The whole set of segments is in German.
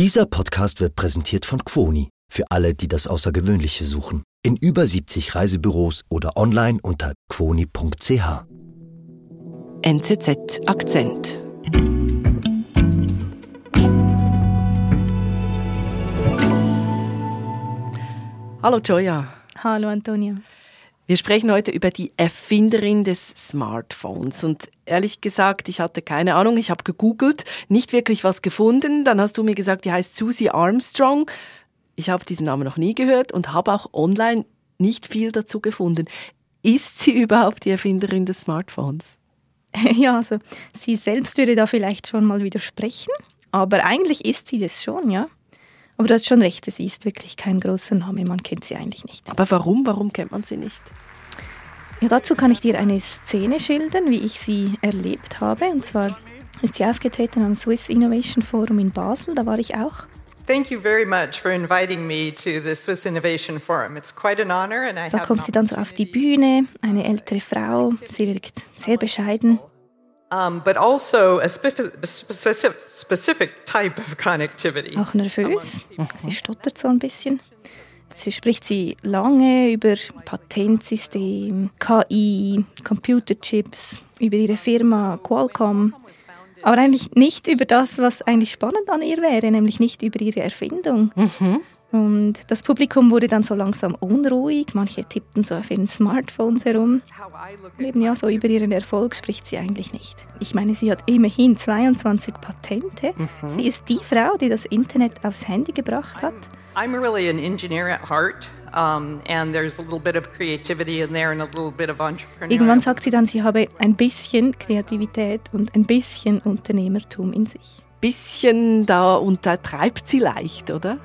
Dieser Podcast wird präsentiert von Quoni für alle, die das Außergewöhnliche suchen. In über 70 Reisebüros oder online unter quoni.ch. NZZ Akzent. Hallo Joya. Hallo Antonia. Wir sprechen heute über die Erfinderin des Smartphones. Und ehrlich gesagt, ich hatte keine Ahnung. Ich habe gegoogelt, nicht wirklich was gefunden. Dann hast du mir gesagt, die heißt Susie Armstrong. Ich habe diesen Namen noch nie gehört und habe auch online nicht viel dazu gefunden. Ist sie überhaupt die Erfinderin des Smartphones? Ja, also sie selbst würde da vielleicht schon mal widersprechen, aber eigentlich ist sie das schon, ja. Aber du hast schon recht, sie ist wirklich kein großer Name, man kennt sie eigentlich nicht. Aber warum? Warum kennt man sie nicht? Ja, dazu kann ich dir eine Szene schildern, wie ich sie erlebt habe. Und zwar ist sie aufgetreten am Swiss Innovation Forum in Basel, da war ich auch. Thank you very much for inviting me to the Swiss Innovation Forum. It's quite an honor and I Da kommt sie dann so auf die Bühne, eine ältere Frau, sie wirkt sehr bescheiden. Um, but also a specific, specific, type of connectivity. Auch nervös, sie stottert so ein bisschen. Sie spricht sie lange über Patentsystem, KI, Computerchips, über ihre Firma Qualcomm, aber eigentlich nicht über das, was eigentlich spannend an ihr wäre, nämlich nicht über ihre Erfindung. Und das Publikum wurde dann so langsam unruhig, manche tippten so auf ihren Smartphones herum. Eben ja, so über ihren Erfolg spricht sie eigentlich nicht. Ich meine, sie hat immerhin 22 Patente. Sie ist die Frau, die das Internet aufs Handy gebracht hat. I'm really an engineer at heart, um, and there's a little bit of creativity in there and a little bit of Irgendwann sagt sie dann, sie habe ein bisschen Kreativität und ein bisschen Unternehmertum in sich. Bisschen da untertreibt sie leicht, oder?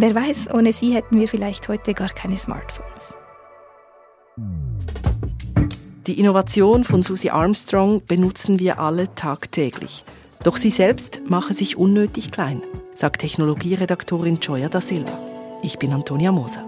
Wer weiß, ohne sie hätten wir vielleicht heute gar keine Smartphones. Die Innovation von Susie Armstrong benutzen wir alle tagtäglich. Doch sie selbst mache sich unnötig klein, sagt Technologieredaktorin Joya da Silva. Ich bin Antonia Moser.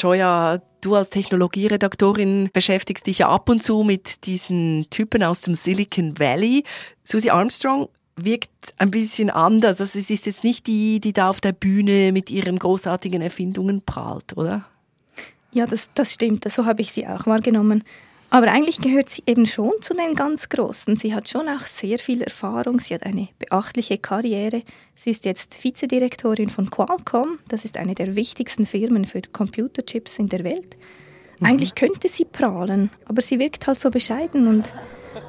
Joya, du als Technologieredaktorin beschäftigst dich ja ab und zu mit diesen Typen aus dem Silicon Valley. Susie Armstrong wirkt ein bisschen anders. Also es ist jetzt nicht die, die da auf der Bühne mit ihren großartigen Erfindungen prahlt, oder? Ja, das, das stimmt, so habe ich sie auch wahrgenommen. Aber eigentlich gehört sie eben schon zu den ganz Großen. Sie hat schon auch sehr viel Erfahrung, sie hat eine beachtliche Karriere. Sie ist jetzt Vizedirektorin von Qualcomm, das ist eine der wichtigsten Firmen für Computerchips in der Welt. Eigentlich könnte sie prahlen, aber sie wirkt halt so bescheiden und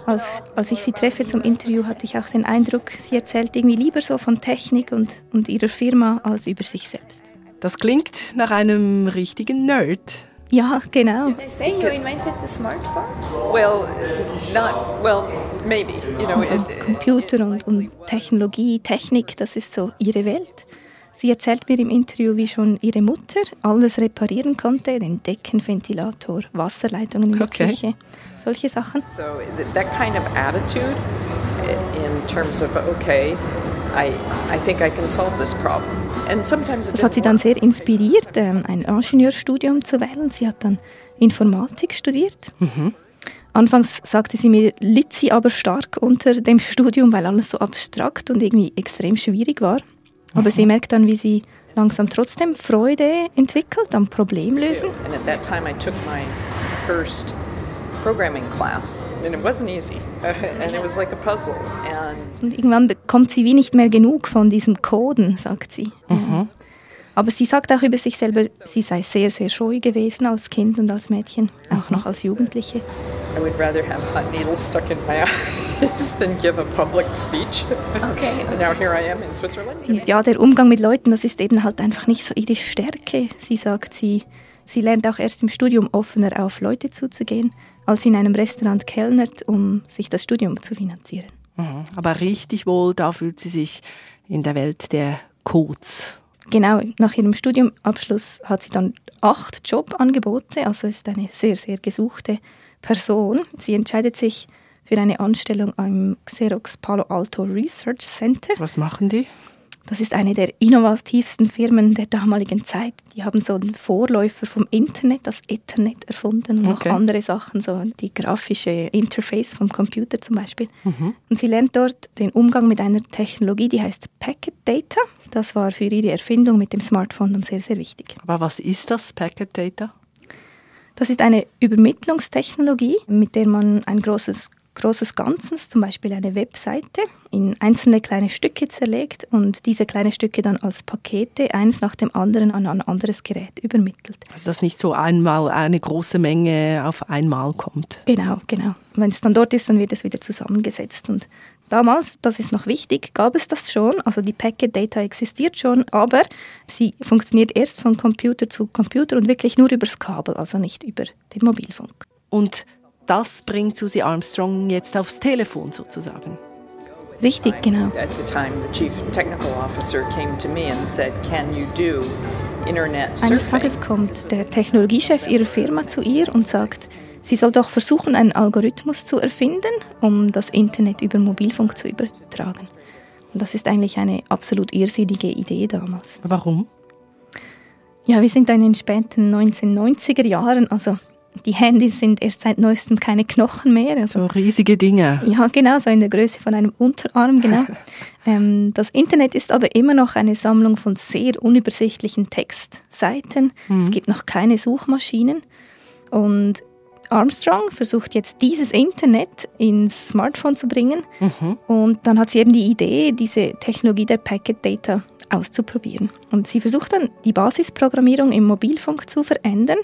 als, als ich sie treffe zum Interview, hatte ich auch den Eindruck, sie erzählt irgendwie lieber so von Technik und, und ihrer Firma als über sich selbst. Das klingt nach einem richtigen Nerd. Ja, genau. say you invented the smartphone? Well, not well, maybe. You know, Von it, Computer und, und Technologie, Technik, das ist so ihre Welt. Sie erzählt mir im Interview, wie schon ihre Mutter alles reparieren konnte, den Deckenventilator, Wasserleitungen in der Okay. Küche, solche Sachen. so th- that kind of attitude, in terms of okay, I I think I can solve this problem, and sometimes Das hat sie dann sehr inspiriert, ähm, ein Ingenieurstudium zu wählen. Sie hat dann Informatik studiert. Anfangs sagte sie mir, litt sie aber stark unter dem Studium, weil alles so abstrakt und irgendwie extrem schwierig war. Aber sie merkt dann, wie sie langsam trotzdem Freude entwickelt am Problemlösen. And at that time, I took my first programming class, and it wasn't easy, and it was like a puzzle. And Und irgendwann bekommt sie wie nicht mehr genug von diesem Coden, sagt sie. Mhm. Aber sie sagt auch über sich selber, sie sei sehr, sehr scheu gewesen als Kind und als Mädchen, auch noch als Jugendliche. I would rather have hot needles stuck in my eyes than give a public speech. Okay. and now here I am in Switzerland. Ja, der Umgang mit Leuten, das ist eben halt einfach nicht so ihre Stärke. Sie sagt, sie, sie lernt auch erst im Studium offener auf Leute zuzugehen, als sie in einem Restaurant kellnert, um sich das Studium zu finanzieren. Mhm. Aber richtig wohl, da fühlt sie sich in der Welt der Codes. Genau, nach ihrem Studiumabschluss hat sie dann acht Jobangebote, also ist eine sehr, sehr gesuchte Person. Sie entscheidet sich für eine Anstellung am Xerox Palo Alto Research Center. Was machen die? Das ist eine der innovativsten Firmen der damaligen Zeit. Die haben so einen Vorläufer vom Internet, das Ethernet, erfunden und Okay. noch andere Sachen, so die grafische Interface vom Computer zum Beispiel. Mhm. Und sie lernt dort den Umgang mit einer Technologie, die heißt Packet Data. Das war für ihre Erfindung mit dem Smartphone dann sehr, sehr wichtig. Aber was ist das Packet Data? Das ist eine Übermittlungstechnologie, mit der man ein großes, großes Ganzes, zum Beispiel eine Webseite, in einzelne kleine Stücke zerlegt und diese kleinen Stücke dann als Pakete eins nach dem anderen an ein anderes Gerät übermittelt. Also dass nicht so einmal eine große Menge auf einmal kommt. Genau, genau. Wenn es dann dort ist, dann wird es wieder zusammengesetzt. Und damals, das ist noch wichtig, gab es das schon. Also die Packet Data existiert schon, aber sie funktioniert erst von Computer zu Computer und wirklich nur übers Kabel, also nicht über den Mobilfunk. Und das bringt Susie Armstrong jetzt aufs Telefon sozusagen. Richtig, genau. At the time, the chief technical officer came to me and said, Can you do internet Eines surfing? Tages kommt der Technologiechef ihrer Firma zu ihr und sagt, sie soll doch versuchen, einen Algorithmus zu erfinden, um das Internet über Mobilfunk zu übertragen. Und das ist eigentlich eine absolut irrsinnige Idee damals. Warum? Ja, wir sind in den späten 1990er Jahren, also die Handys sind erst seit neuestem keine Knochen mehr. Also So riesige Dinge. ja, genau, so in der Größe von einem Unterarm, genau. ähm, das Internet ist aber immer noch eine Sammlung von sehr unübersichtlichen Textseiten. Es gibt noch keine Suchmaschinen. Und Armstrong versucht jetzt dieses Internet ins Smartphone zu bringen. Und dann hat sie eben die Idee, diese Technologie der Packet Data auszuprobieren. Und sie versucht dann, die Basisprogrammierung im Mobilfunk zu verändern.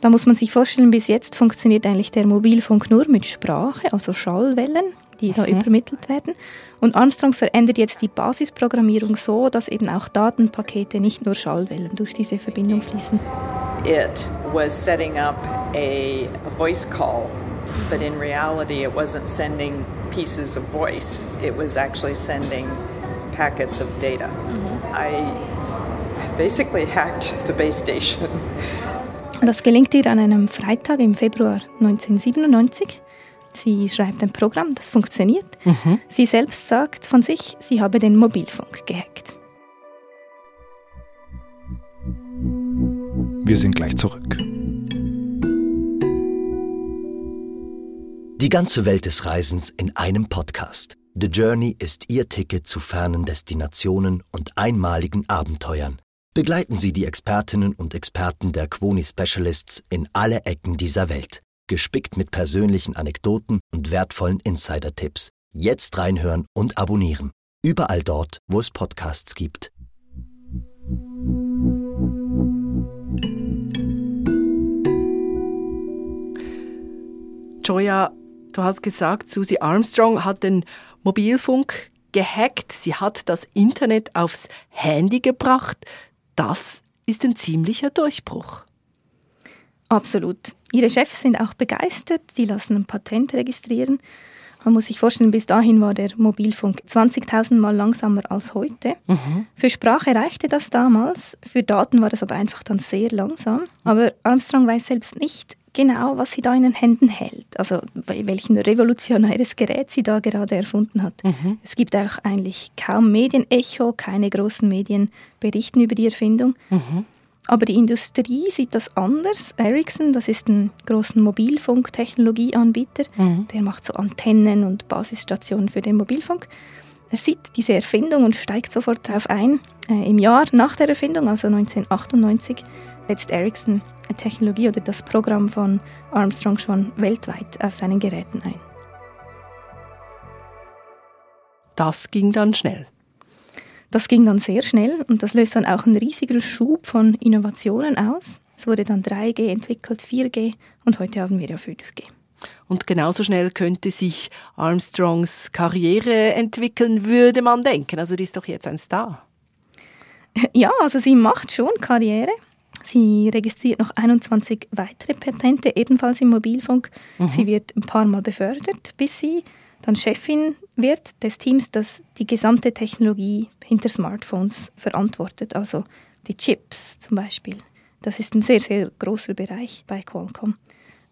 Da muss man sich vorstellen, bis jetzt funktioniert eigentlich der Mobilfunk nur mit Sprache, also Schallwellen, die da übermittelt werden. Und Armstrong verändert jetzt die Basisprogrammierung so, dass eben auch Datenpakete, nicht nur Schallwellen, durch diese Verbindung fließen. It was setting up a, a voice call, but in reality, it wasn't sending pieces of voice. It was actually sending packets of data. I basically hacked the base station. Das gelingt ihr an einem Freitag im Februar 1997. Sie schreibt ein Programm, das funktioniert. Sie selbst sagt von sich, sie habe den Mobilfunk gehackt. Wir sind gleich zurück. Die ganze Welt des Reisens in einem Podcast. The Journey ist Ihr Ticket zu fernen Destinationen und einmaligen Abenteuern. Begleiten Sie die Expertinnen und Experten der Quoni Specialists in alle Ecken dieser Welt. Gespickt mit persönlichen Anekdoten und wertvollen Insider-Tipps. Jetzt reinhören und abonnieren. Überall dort, wo es Podcasts gibt. Joya, du hast gesagt, Susie Armstrong hat den Mobilfunk gehackt. Sie hat das Internet aufs Handy gebracht. Das ist ein ziemlicher Durchbruch. Absolut. Ihre Chefs sind auch begeistert, sie lassen ein Patent registrieren. Man muss sich vorstellen, bis dahin war der Mobilfunk 20.000 Mal langsamer als heute. Für Sprache reichte das damals, für Daten war das aber einfach dann sehr langsam. Aber Armstrong weiß selbst nicht genau, was sie da in den Händen hält, also wel- welchen revolutionäres Gerät sie da gerade erfunden hat. Es gibt auch eigentlich kaum Medienecho, keine großen Medien berichten über die Erfindung. Aber die Industrie sieht das anders. Ericsson, das ist ein großer Mobilfunktechnologieanbieter, der macht so Antennen und Basisstationen für den Mobilfunk. Er sieht diese Erfindung und steigt sofort darauf ein. Äh, Im Jahr nach der Erfindung, also 1998, setzt Ericsson eine Technologie oder das Programm von Armstrong schon weltweit auf seinen Geräten ein. Das ging dann schnell. Das ging dann sehr schnell und das löst dann auch einen riesigen Schub von Innovationen aus. Es wurde dann 3G entwickelt, 4G und heute haben wir ja 5G. Und genauso schnell könnte sich Armstrongs Karriere entwickeln, würde man denken. Also die ist doch jetzt ein Star. Ja, also sie macht schon Karriere. Sie registriert noch 21 weitere Patente, ebenfalls im Mobilfunk. Sie wird ein paar Mal befördert, bis sie dann Chefin wird des Teams, das die gesamte Technologie hinter Smartphones verantwortet, also die Chips zum Beispiel. Das ist ein sehr, sehr großer Bereich bei Qualcomm.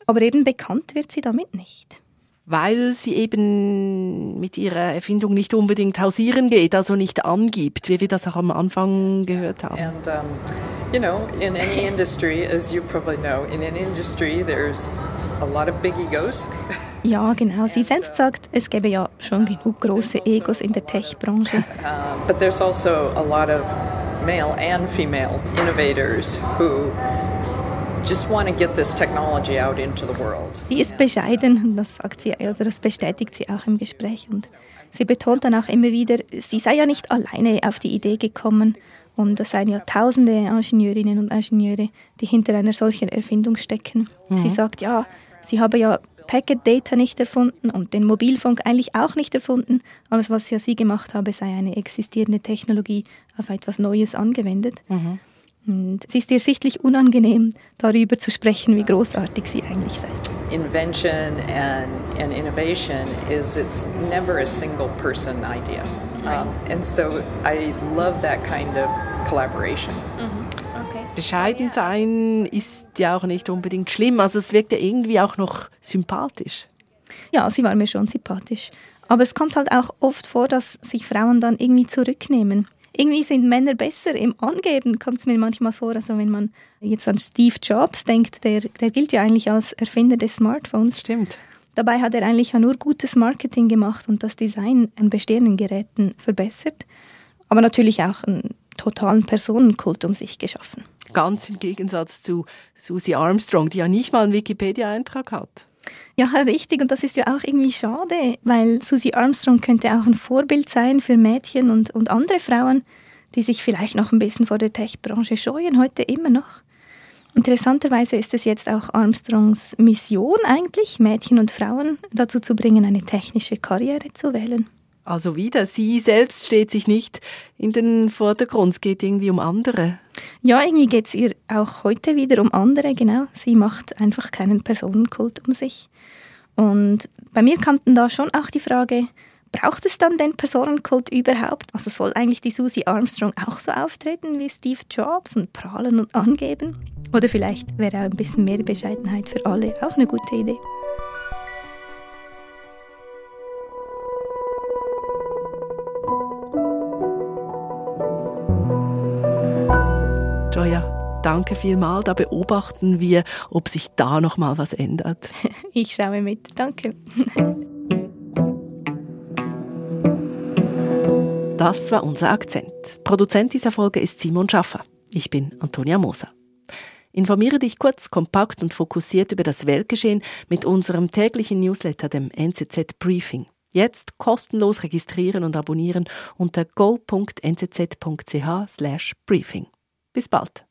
Aber eben bekannt wird sie damit nicht. weil sie eben mit ihrer Erfindung nicht unbedingt hausieren geht, also nicht angibt, wie wir das auch am Anfang gehört haben. And um, you know, in any industry, as you probably know, in any industry there's a lot of big egos. Ja, genau. Sie selbst sagt, es gäbe ja schon genug große Egos in der Tech-Branche. Uh, but there's also a lot of male and female innovators who just want to get this technology out into the world. Sie ist bescheiden und das sagt sie, also das bestätigt sie auch im Gespräch und sie betont dann auch immer wieder, sie sei ja nicht alleine auf die Idee gekommen und es seien ja tausende Ingenieurinnen und Ingenieure, die hinter einer solchen Erfindung stecken. Mhm. Sie sagt, ja, sie habe ja Packet Data nicht erfunden und den Mobilfunk eigentlich auch nicht erfunden. Alles, was ja sie gemacht habe, sei eine existierende Technologie auf etwas Neues angewendet. Mhm. Und es ist ihr sichtlich unangenehm, darüber zu sprechen, wie großartig sie eigentlich sei. Invention and, and innovation is it's never a single person idea. Um, and so I love that kind of collaboration. Mhm. Bescheiden sein ist ja auch nicht unbedingt schlimm. Also es wirkt ja irgendwie auch noch sympathisch. Ja, sie war mir schon sympathisch. Aber es kommt halt auch oft vor, dass sich Frauen dann irgendwie zurücknehmen irgendwie sind Männer besser im Angeben, kommt es mir manchmal vor. Also wenn man jetzt an Steve Jobs denkt, der, der gilt ja eigentlich als Erfinder des Smartphones. Stimmt. Dabei hat er eigentlich ja nur gutes Marketing gemacht und das Design an bestehenden Geräten verbessert, aber natürlich auch einen totalen Personenkult um sich geschaffen. Ganz im Gegensatz zu Susie Armstrong, die ja nicht mal einen Wikipedia-Eintrag hat. Ja, richtig. Und das ist ja auch irgendwie schade, weil Susie Armstrong könnte auch ein Vorbild sein für Mädchen und, und andere Frauen, die sich vielleicht noch ein bisschen vor der Tech-Branche scheuen, heute immer noch. Interessanterweise ist es jetzt auch Armstrongs Mission eigentlich, Mädchen und Frauen dazu zu bringen, eine technische Karriere zu wählen. Also wieder, sie selbst steht sich nicht in den Vordergrund, es geht irgendwie um andere. Ja, irgendwie geht es ihr auch heute wieder um andere, genau. Sie macht einfach keinen Personenkult um sich. Und bei mir kam dann da schon auch die Frage, braucht es dann den Personenkult überhaupt? Also soll eigentlich die Susie Armstrong auch so auftreten wie Steve Jobs und prahlen und angeben? Oder vielleicht wäre auch ein bisschen mehr Bescheidenheit für alle auch eine gute Idee. Joya, danke vielmals. Da beobachten wir, ob sich da noch mal was ändert. Ich schaue mit. Danke. Das war unser Akzent. Produzent dieser Folge ist Simon Schaffer. Ich bin Antonia Moser. Informiere dich kurz, kompakt und fokussiert über das Weltgeschehen mit unserem täglichen Newsletter, dem NZZ Briefing. Jetzt kostenlos registrieren und abonnieren unter go.nzz.ch/briefing. Bis bald.